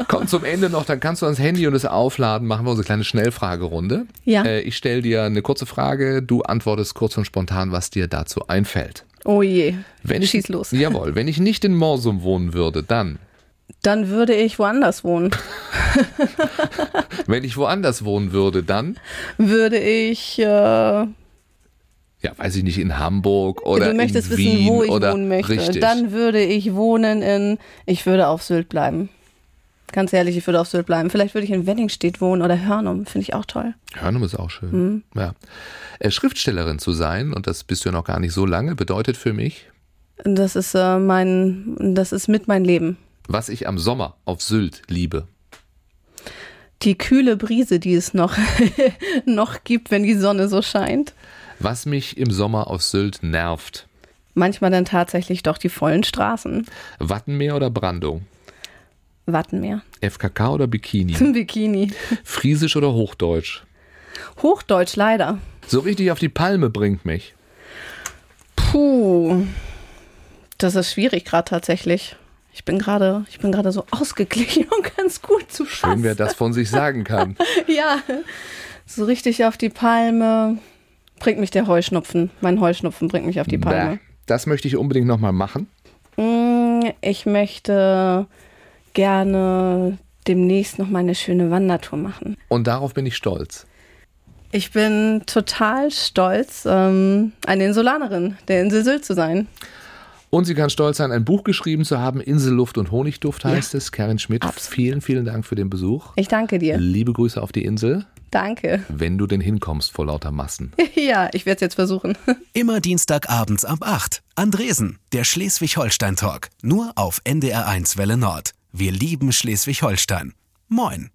Speaker 2: Kommt zum Ende noch, dann kannst du ans Handy und es aufladen, machen wir unsere kleine Schnellfragerunde.
Speaker 3: Ja.
Speaker 2: Äh, ich stelle dir eine kurze Frage, du antwortest kurz und spontan, was dir dazu einfällt.
Speaker 3: Oh je.
Speaker 2: Wenn ich,
Speaker 3: Schieß los.
Speaker 2: Jawohl, wenn ich nicht in Morsum wohnen würde, dann,
Speaker 3: Dann würde ich woanders wohnen.
Speaker 2: wenn ich woanders wohnen würde, dann,
Speaker 3: Würde ich, äh,
Speaker 2: ja, weiß ich nicht, in Hamburg oder
Speaker 3: du möchtest
Speaker 2: in
Speaker 3: wissen,
Speaker 2: Wien
Speaker 3: wo ich
Speaker 2: oder
Speaker 3: wohnen möchte.
Speaker 2: richtig.
Speaker 3: Dann würde ich wohnen in, ich würde auf Sylt bleiben. Ganz ehrlich, ich würde auf Sylt bleiben. Vielleicht würde ich in Wenningstedt wohnen oder Hörnum. Finde ich auch toll.
Speaker 2: Hörnum ist auch schön.
Speaker 3: Mhm.
Speaker 2: Ja. Äh, Schriftstellerin zu sein, und das bist du ja noch gar nicht so lange, bedeutet für mich,
Speaker 3: Das ist äh, mein, das ist mit mein Leben.
Speaker 2: was ich am Sommer auf Sylt liebe.
Speaker 3: Die kühle Brise, die es noch, noch gibt, wenn die Sonne so scheint.
Speaker 2: Was mich im Sommer auf Sylt nervt.
Speaker 3: Manchmal dann tatsächlich doch die vollen Straßen.
Speaker 2: Wattenmeer oder Brandung?
Speaker 3: Wattenmeer.
Speaker 2: FKK oder Bikini?
Speaker 3: Bikini.
Speaker 2: Friesisch oder Hochdeutsch?
Speaker 3: Hochdeutsch leider.
Speaker 2: So richtig auf die Palme bringt mich.
Speaker 3: Puh. Das ist schwierig gerade tatsächlich. Ich bin gerade, ich bin gerade so ausgeglichen und ganz gut zu
Speaker 2: Schön,
Speaker 3: fassen.
Speaker 2: wer das von sich sagen kann.
Speaker 3: Ja. So richtig auf die Palme bringt mich der Heuschnupfen. Mein Heuschnupfen bringt mich auf die Palme.
Speaker 2: Bäh. Das möchte ich unbedingt nochmal machen.
Speaker 3: Mm, Ich möchte gerne demnächst noch mal eine schöne Wandertour machen.
Speaker 2: Und darauf bin ich stolz.
Speaker 3: Ich bin total stolz, ähm, eine Insulanerin der Insel Sylt zu sein.
Speaker 2: Und sie kann stolz sein, ein Buch geschrieben zu haben. Inselluft und Honigduft heißt
Speaker 3: Ja.
Speaker 2: es. Karin Schmidt,
Speaker 3: Absolut.
Speaker 2: vielen, vielen Dank für den Besuch.
Speaker 3: Ich danke dir.
Speaker 2: Liebe Grüße auf die Insel,
Speaker 3: Danke.
Speaker 2: wenn du denn hinkommst vor lauter Massen.
Speaker 3: Ja, ich werde es jetzt versuchen.
Speaker 1: Immer Dienstagabends ab 8. Andresen, der Schleswig-Holstein-Talk. Nur auf NDR1 Welle Nord. Wir lieben Schleswig-Holstein. Moin.